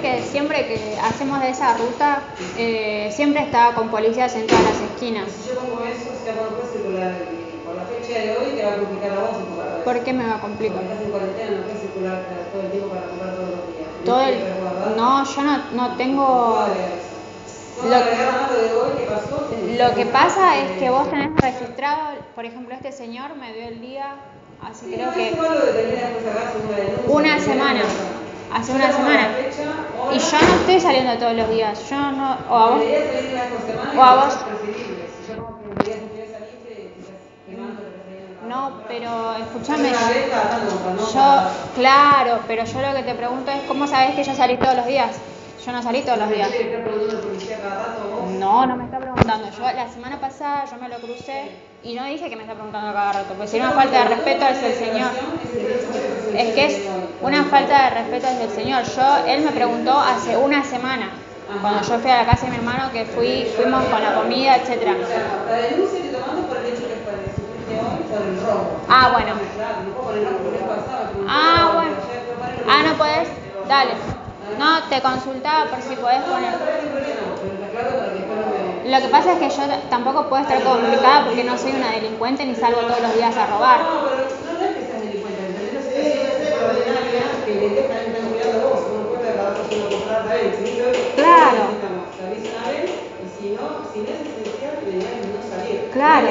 que siempre que hacemos de esa ruta, eh, siempre está con policías en todas las esquinas? Si yo pongo eso, se a poder circular. Y por la fecha de hoy te va a complicar a vos en tu barrio. ¿Por qué me va a Porque complicar? estás en cuarentena, no puedes circular todo el tiempo para comprar todos los días. Todo ¿Tenés el... No, yo no, no tengo... Lo- que pasa es que vos tenés registrado, por ejemplo, este señor me dio el día, así Sí, creo que una porque semana, hace una semana. Y yo no estoy saliendo todos los días, yo no, o a vos, o a vos. no, pero escúchame, yo, claro, pero yo lo que te pregunto es, ¿cómo sabés que yo salí todos los días? Yo no salí todos los días. No, no me está preguntando. Yo la semana pasada yo me lo crucé y no dije que me está preguntando cada rato, porque sería una falta de respeto hacia el señor. Es que es una falta de respeto hacia el señor. Yo, él me preguntó hace una semana, cuando yo fui a la casa de mi hermano, que fui, fuimos con la comida, etcétera. Ah, bueno. No Ah, bueno. Ah, no podés. Dale. No, te consultaba por si podés poner. No, no hay problema, pero está claro para que después no me... Lo que pasa es que yo tampoco puedo estar complicada porque no soy una delincuente ni salgo todos los días a robar. Claro. Claro.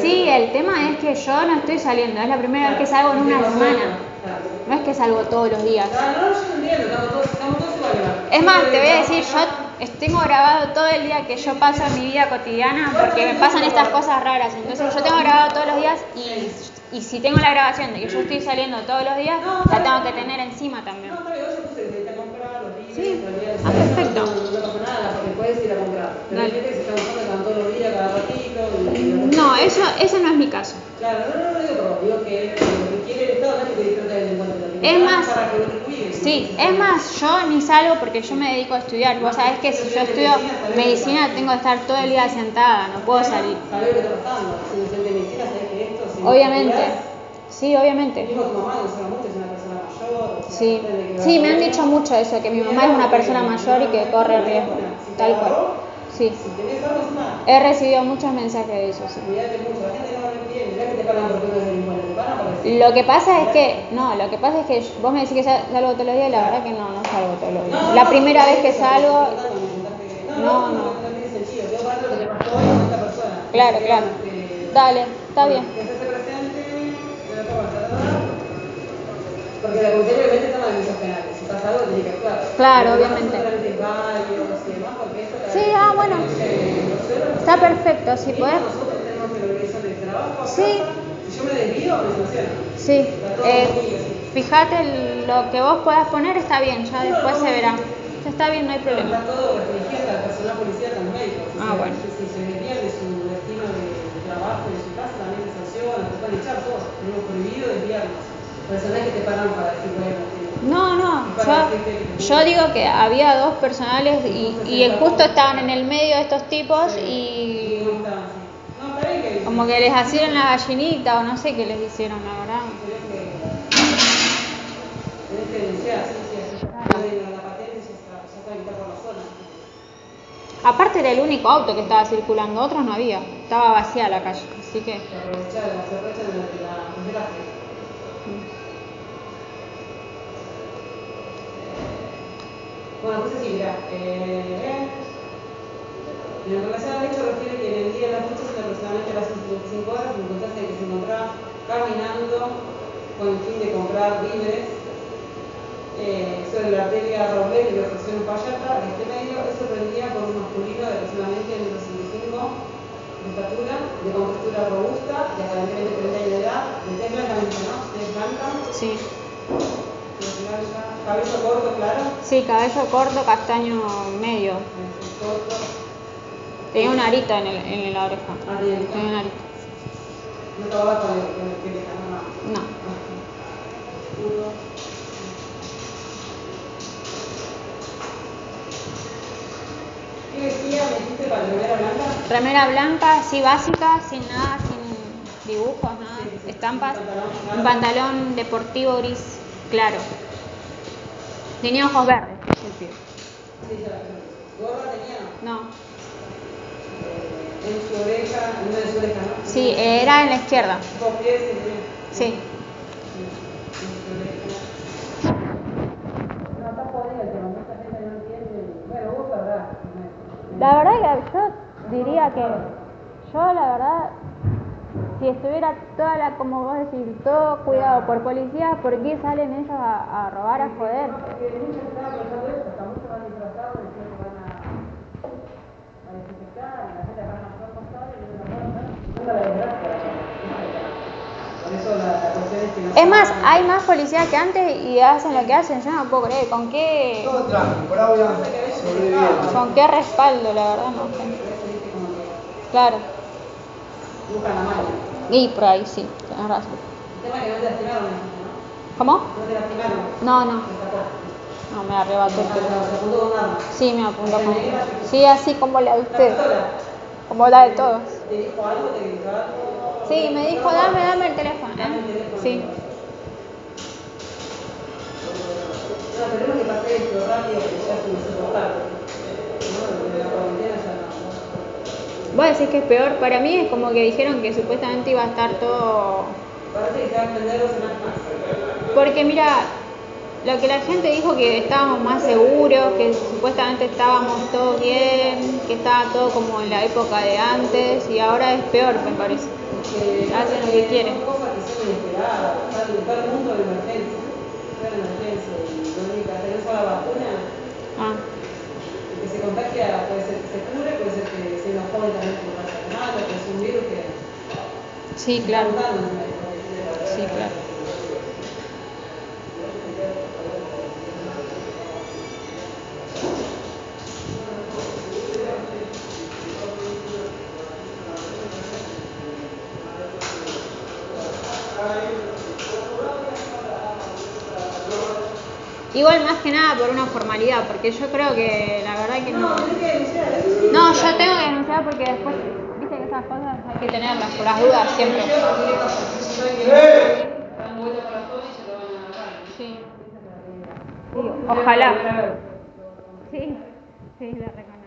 Sí, el tema es que yo no estoy saliendo, es la primera vez que salgo en una semana. No es que salgo todos los días. Es más, te voy a decir, yo tengo grabado todo el día que yo paso en mi vida cotidiana porque me pasan estas cosas raras. Entonces yo tengo grabado todos los días y, y si tengo la grabación de que yo estoy saliendo todos los días, la tengo que tener encima también. Días, Sí. Ah, perfecto. No, eso, eso no es mi caso. Claro, no, no, no digo digo que Es más-. Sí, es más, yo ni salgo porque yo me dedico a estudiar. Vos sabés que si yo estudio medicina tengo que estar todo el día sentada, no puedo salir. Obviamente. Sí, obviamente. Sí, sí, me han dicho mucho eso, que mi mamá es una persona mayor y que corre riesgo, tal cual. Sí, he recibido muchos mensajes de eso, sí. Cuídate mucho, la gente no lo que pasa es que, no, lo que pasa es que vos me decís que sal- salgo todos los días y la verdad que no, no salgo todos los días. La primera vez que salgo, No, No, claro, claro. Este, Dale, está bien. Porque la comisaría obviamente toma decisiones penales. Si pasa algo, tiene que actuar. Claro, obviamente. Sí, ah, bueno. Está perfecto, si podés. Sí. Yo me desvío, me sancionan. Sí, eh, fíjate lo que vos puedas poner está bien, ya después se verá. Ya está bien, no hay problema. Está todo restringido al personal policial, a los médicos. Ah, bueno. Si se desvían de su destino de trabajo y de su casa, también se sanciona, te pueden echar todos. Tenemos prohibido desviarnos. Personas que te pagan para decir, bueno, No, no, yo, yo digo que había dos personales y, y justo estaban en el medio de estos tipos y no está así. No, está bien que como que les hicieron la gallinita o no sé qué les hicieron, la verdad. así. Aparte era el único auto que estaba circulando, otros no había, estaba vacía la calle, así que... Se aprovechan, se aprovechan de En relación al hecho refiere que en el día de la fecha se aproximadamente a las 25 horas en contacto de que se encontraba caminando con el fin de comprar víveres eh, sobre la arteria Roblet y la sección Payata, de este medio, es sorprendida por un masculino de aproximadamente 1,65 de estatura, de contextura robusta, de aparentemente 30 años de edad, de tez blanca, ¿no? Tez blanca. Sí. Cabello corto, claro. Sí, cabello corto, castaño medio. Corto. Tenía una arita en, el, en la oreja. Ah. Tenía una arita. No acababa con el, con el que le No. ¿Qué vestía, me dijiste, para remera blanca? Remera blanca, sí, básica, sin nada, sin dibujos, nada, estampas. Un pantalón deportivo gris claro. Tenía ojos verdes, Sí. ¿Gorra tenía? No. En su oreja, en una de su oreja, ¿no? Sí, era en la izquierda. Dos pies, sí. No, no. La verdad que yo diría que yo la verdad si estuviera toda la, como vos decís, todo cuidado por policías, ¿por qué salen ellos a, a robar, a joder? Porque muchos están pensando eso, hasta muchos van disfrazados diciendo que van a, a desinfectar, la gente va a más cosas y no la la desgracia. Por eso la, la cuestión es que no Es más, hay más policías que antes y hacen lo que hacen, yo no puedo creer, ¿con qué, Todo tranquilo, con qué respaldo, la verdad, no sé. Claro, buscan la y por ahí sí, tenés razón. El tema es que no te lastimaron, ¿no? ¿Cómo? No te lastimaron. No, no, no, me arrebató el Te teléfono. Sí, me apuntó con... Sí, así como la de La usted. Como la de todos. ¿Te dijo algo? ¿Te gritó algo? Sí, me dijo, dame, dame el teléfono. Dame el ¿eh? teléfono. Sí. No, esperemos que pase esto rápido, que ya es insoportable. No, de la cuarentena ya no. Vos decís que es peor, para mí es como que dijeron que supuestamente iba a estar todo... Parece que se va a extender dos semanas más. Porque mira, lo que la gente dijo que estábamos más seguros, que supuestamente estábamos todos bien, que estaba todo como en la época de antes y ahora es peor, me parece. Que Hacen lo que quieren. Son cosas que son inesperadas, está el, está el mundo de emergencia. Está en emergencia y lo único que tenés la vacuna, Ah, que se contagia puede ser que se cure, puede ser que se joven también que pasa nada, que es un virus que sí, claro. todo. Sí, claro. Igual más que nada por una formalidad, porque yo creo que la verdad que no. Sí. No, yo tengo que denunciar porque después, viste que esas cosas hay que tenerlas por las dudas siempre. Sí. Sí, ojalá. Sí, sí, la reconozco.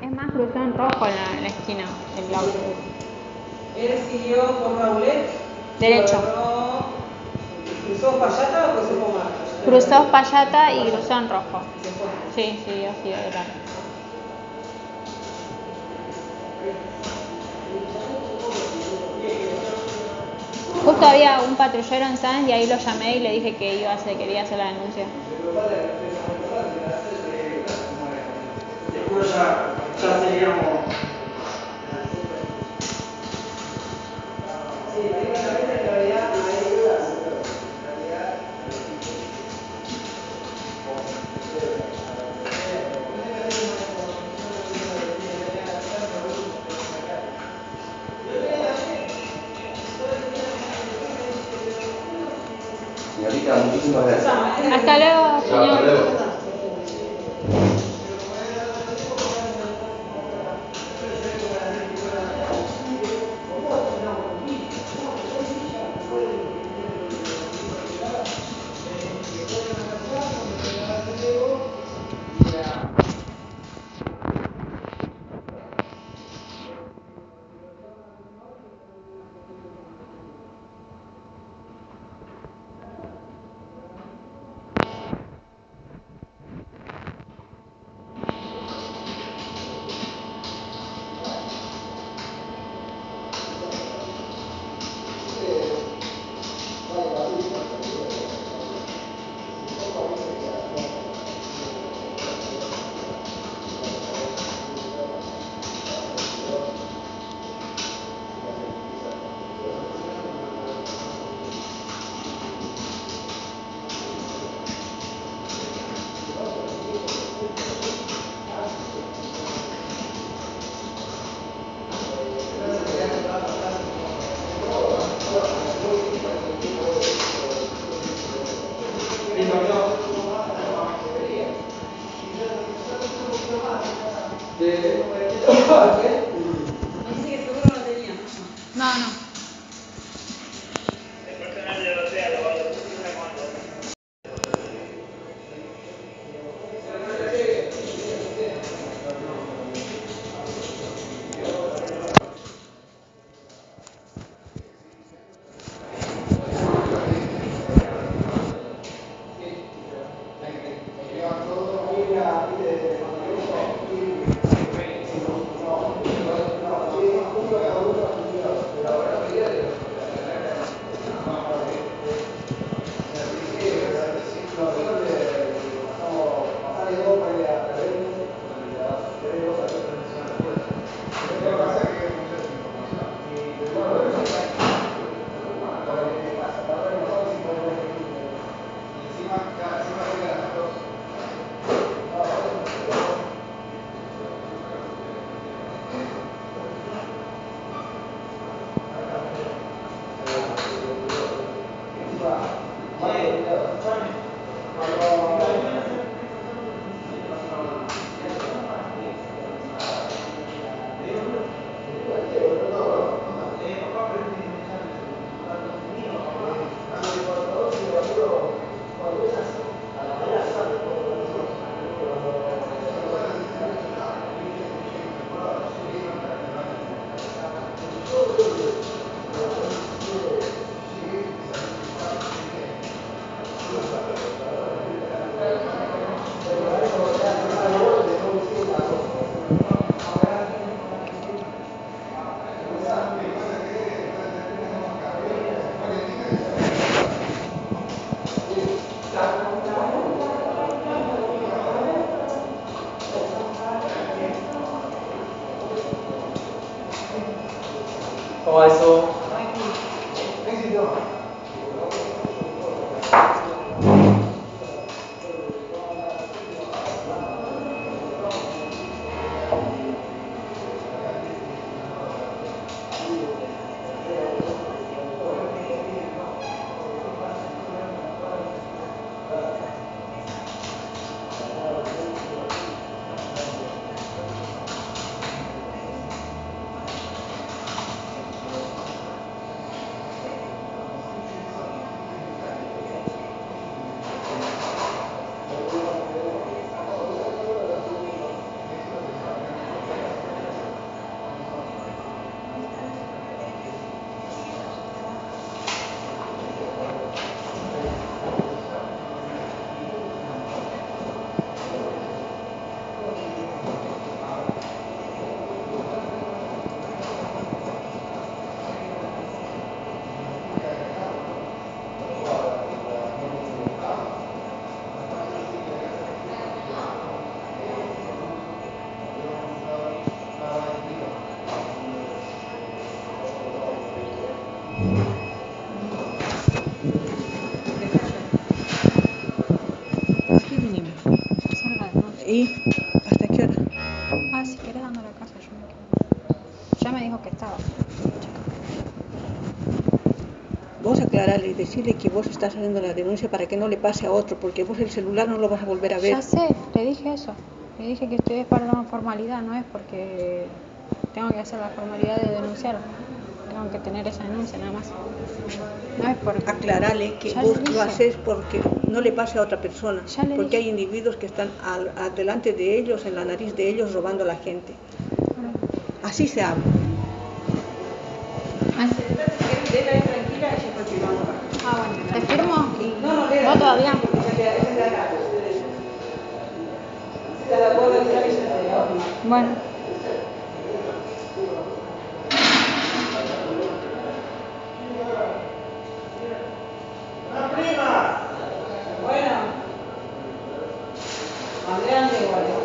Es más, cruzó en rojo en la, en la esquina el auto. Él siguió por Raulet. Derecho. ¿Cruzó Payata o cruzó Pomar? Cruzó Payata y cruzó en rojo. Sí, sí, así de largo. Justo había un patrullero en Sanz y ahí lo llamé y le dije que iba a hacer, quería hacer la denuncia. Muchísimas gracias. Hasta luego, Chao, hasta señor. Decirle que vos estás haciendo la denuncia para que no le pase a otro, porque vos el celular no lo vas a volver a ver. Ya sé, le dije eso. Le dije que estoy para una formalidad, no es porque tengo que hacer la formalidad de denunciar. Tengo que tener esa denuncia nada más. No es por... Aclararle que Ya vos lo haces porque no le pase a otra persona, Ya le porque dije. hay individuos que están al, al- delante de ellos, en la nariz de ellos, robando a la gente. Así se habla. Ah, Ah, bueno, ¿te firmo? No, no, léela. ¿Vos todavía? Queda- y ya te la firmo. Bueno. Bueno. Andrea igual.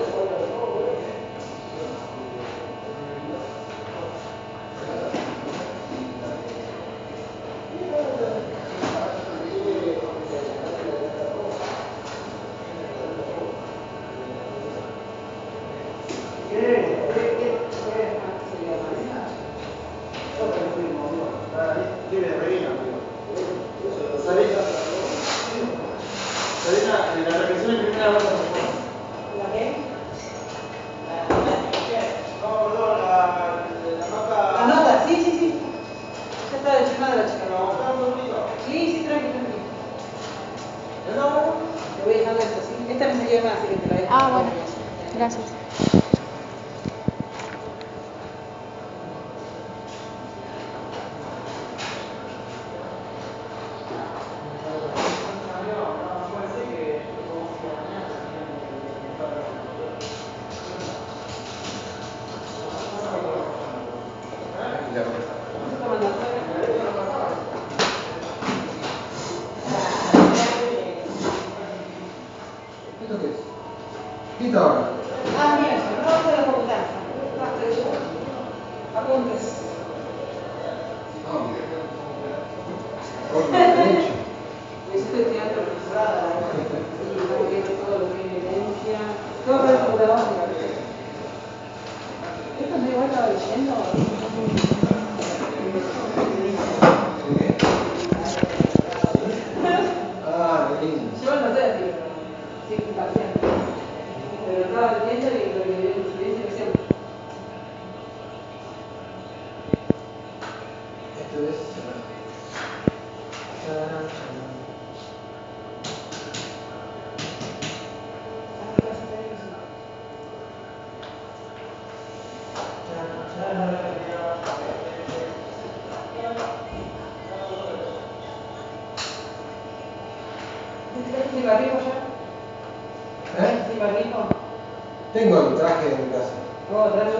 acabo de traer.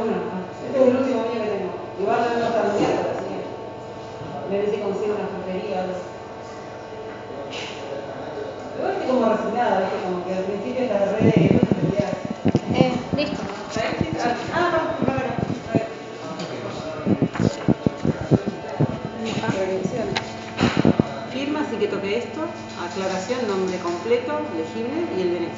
Este es el último mío que tengo. Igual no está anunciado, así que. Me si consigo una frutería o Igual estoy como resignada, ¿viste? Como que al principio estás re de que Eh, listo. Ah, no, no, no. Firma, así que toque esto. Aclaración, nombre completo, legible y el DNI.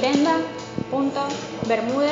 Linda, Punta, Bermuda.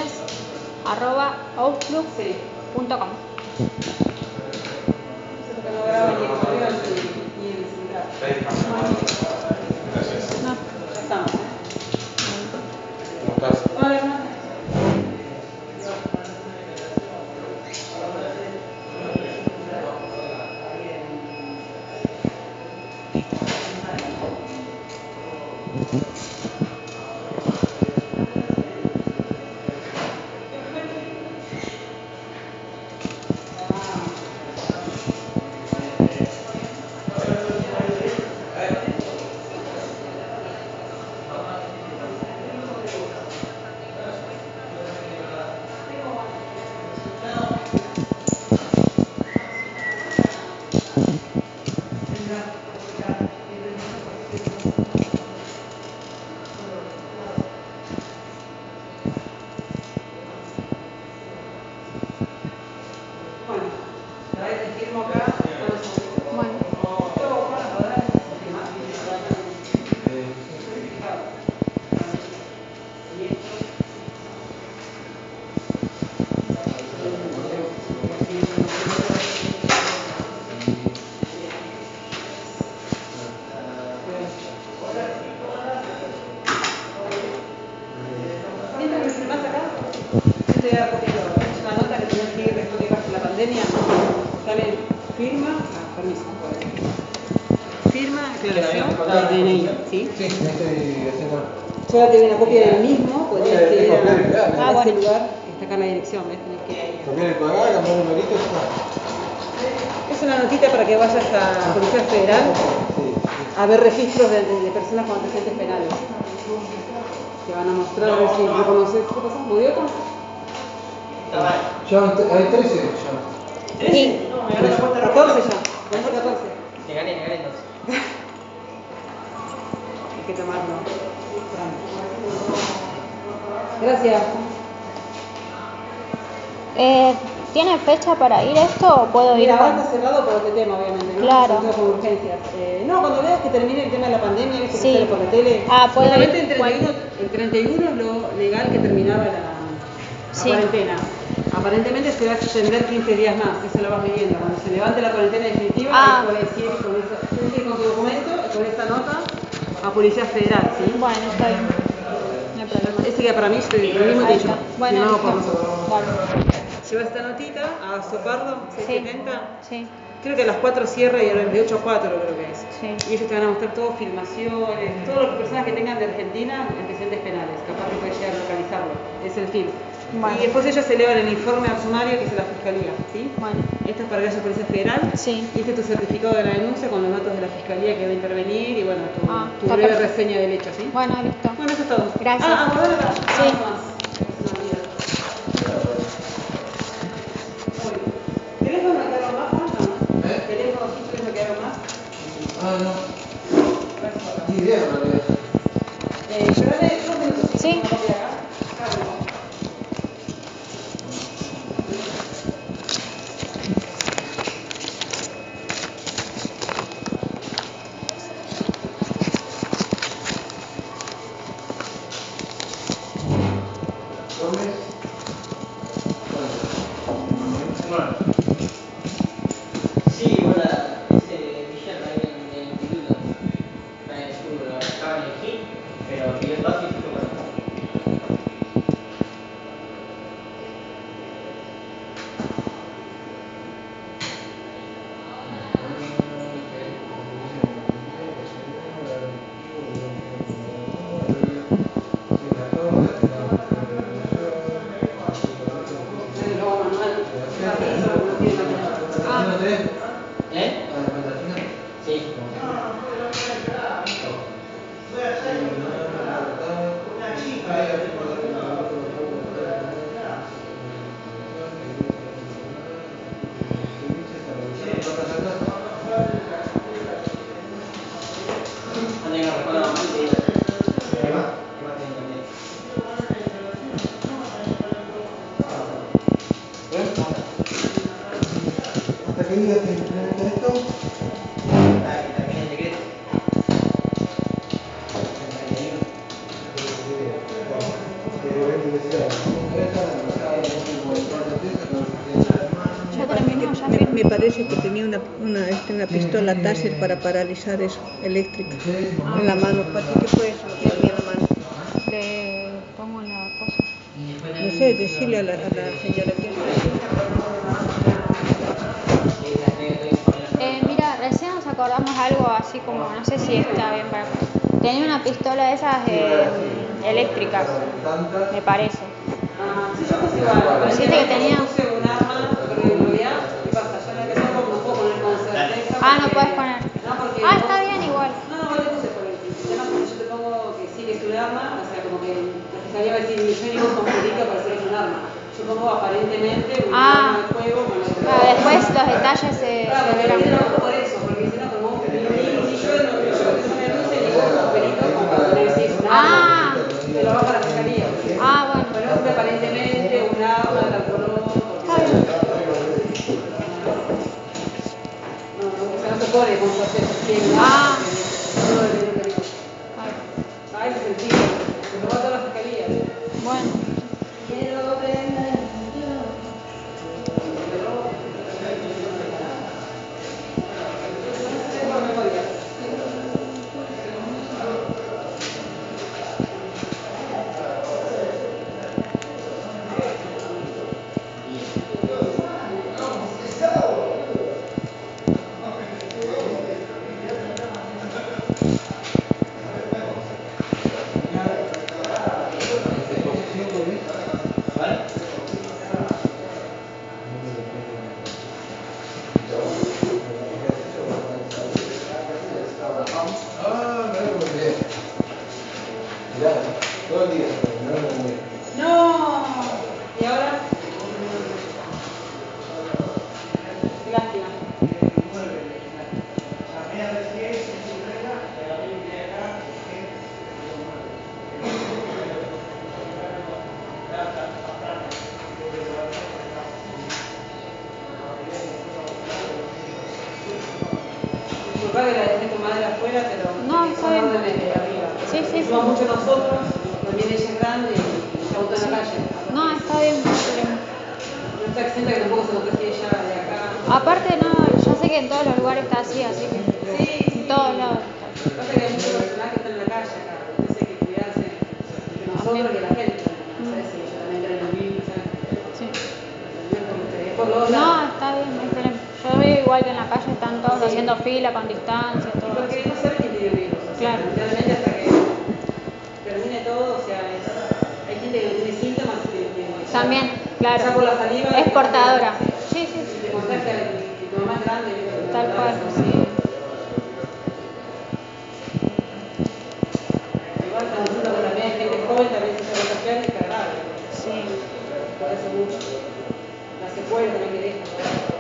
Ya tengo una copia del mismo, podrías Copiar, ir copiar y a, a Ah, ese lugar, que está acá en la dirección, ¿ves? Tenés que ir ahí. Copiar y pegar, cambiar el numerito y está. Es una notita para que vayas a la Policía Federal a ver registros de, de- de personas con antecedentes penales. Te van a mostrar a ver si reconoces. ¿Qué pasa? ¿Murió otro? Ya hay 13 ya. Sí. 14 ya. ¿Cuánto 14? Le gané, le gané entonces. Hay que tomarlo. Gracias. Eh, ¿Tiene fecha para ir esto o puedo ir Mira, ahora con- está cerrado por este tema, obviamente, ¿no? Claro. Con urgencias. Eh, no, cuando veas que termine el tema de la pandemia, Sí. que sale por la tele. Ah, puedo ir el 31, el 31 es lo legal que terminaba la, la Sí. cuarentena. Aparentemente se va a extender 15 días más, eso lo vas midiendo. Cuando se levante la cuarentena definitiva, Ah. ahí puedes ir con, eso, ir con tu documento con esa nota a Policía Federal, ¿sí? Bueno, está bien. No hay problema. Ese que para mí es el mismo que yo. Bueno, firmado por listo. nosotros. Vale. Lleva esta notita a Sopardo, Sí. 670. Sí. Creo que a las 4 cierra y ahora de 8 a 4 creo que es. Sí. Y ellos te van a mostrar todo, filmaciones, todas las personas que tengan de Argentina antecedentes penales. Capaz que puedes llegar a localizarlo. Es el film. Bueno. Y después ellos elevan el informe al sumario que es la Fiscalía. ¿sí? Bueno. Esto es para que haya Policía Federal. Sí. Y este es tu certificado de la denuncia con los datos de la Fiscalía que va a intervenir y bueno, tu, Ah, tu breve perfecto. reseña del hecho. ¿sí? Bueno, listo. Bueno, eso es todo. Gracias. Ah, ah, volver acá. Sí. Una pistola Taser para paralizar eso, eléctrica, en la mano. ¿Para qué? Lo tenía en la mano. Le pongo la cosa. No sé, decirle a la, a la señora que Eh, mira, recién nos acordamos algo así como, no sé si está bien para... Tenía una pistola de esas eh, eléctricas, me parece. Dijiste que tenía- Ah, no puedes poner. No, porque Ah, está bien igual. No, no, vos le puse por el porque yo te pongo que sí que es un arma, o sea, como que la fiscalía va a decir, yo vos con para es un arma. Yo pongo aparentemente un Ah. arma de la Claro, después los detalles se, Claro, se verán. Pone con un arma. Ah. Ay, Ah, a toda la fiscalía. Bueno. Afuera, pero No, órdenes de arriba. Sí, sí, sí. Somos mucho nosotros, también ella es grande y ya votó en la calle. No, está bien, no está exenta que tampoco se contagie ella de acá. Aparte, no, yo sé que en todos los lugares está así, así que Sí, en todos lados. Pasa que hay muchos personajes que están en la calle acá, entonces hay que cuidarse de nosotros y de la gente. ¿Sabes? Si ella también trae el virus, ¿sabes? Sí. Los No, está bien, no hay problema. Yo veo igual que en la calle están todos haciendo fila con distancia, todo. Porque no sabe quién tiene virus. o sea, Claro. Literalmente hasta que termine todo, o sea, es- hay gente que tiene síntomas y que- que- También, claro. Ya por la saliva. Es portadora. Sí, sí, Y sí. te contagia y y mamá es grande. y Tal cual, contagia, sí. Igual cuando uno también hay gente joven también se puede contagiar y es grave. Sí. Por eso mucho. La secuela también que deja.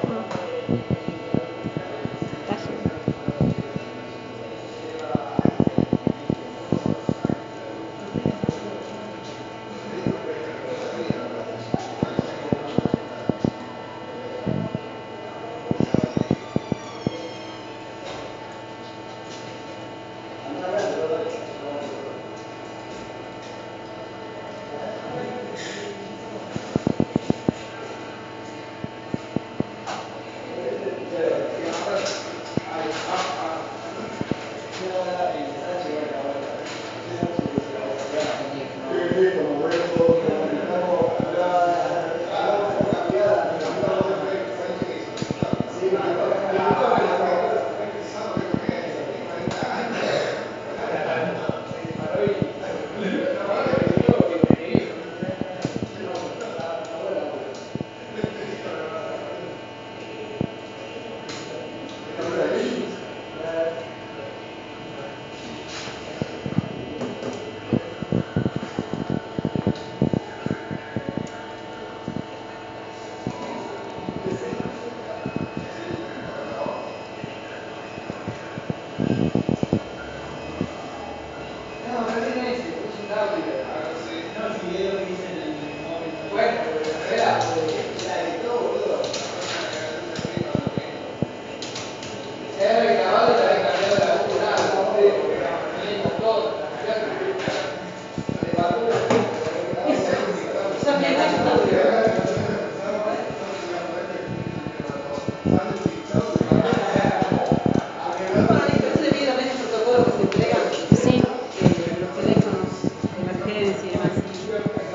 Emergencia y demás.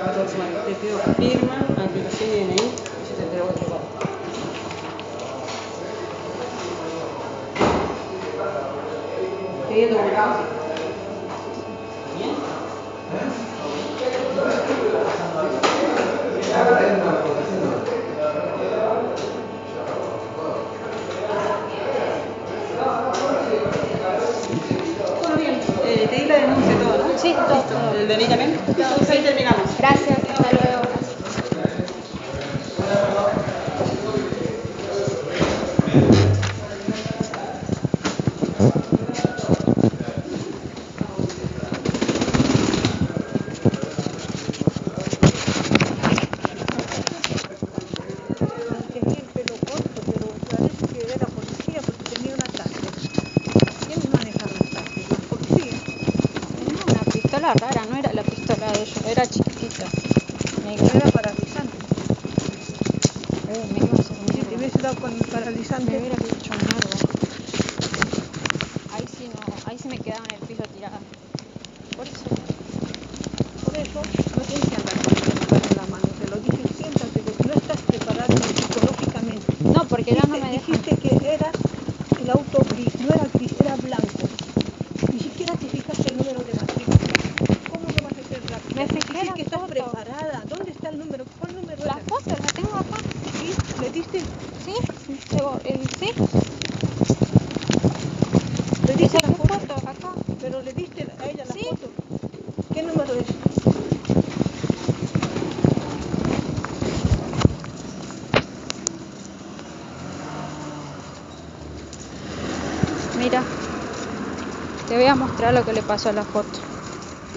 Entonces, bueno, te pido firma, aplicación y DNI, y yo te entrego otro papel. Pidiendo un era chiquito. Mira. Te voy a mostrar lo que le pasó a la foto.